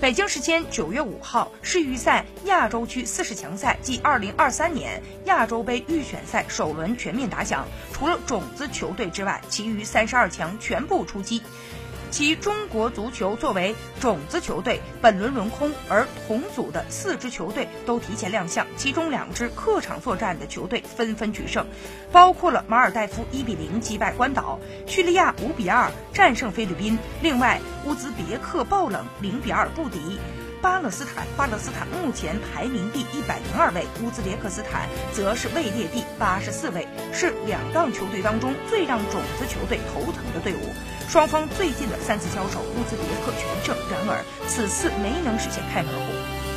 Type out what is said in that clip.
北京时间九月五号，世预赛亚洲区四十强赛暨二零二三年亚洲杯预选赛首轮全面打响，除了种子球队之外，其余三十二强全部出击。其中国足球作为种子球队，本轮轮空，而同组的四支球队都提前亮相，其中两支客场作战的球队纷纷取胜，包括了马尔代夫一比零击败关岛，叙利亚五比二战胜菲律宾，另外乌兹别克爆冷零比二不敌。巴勒斯坦，巴勒斯坦目前排名第一百零二位，乌兹别克斯坦则是位列第八十四位，是两档球队当中最让种子球队头疼的队伍。双方最近的三次交手，乌兹别克全胜，然而此次没能实现开门红。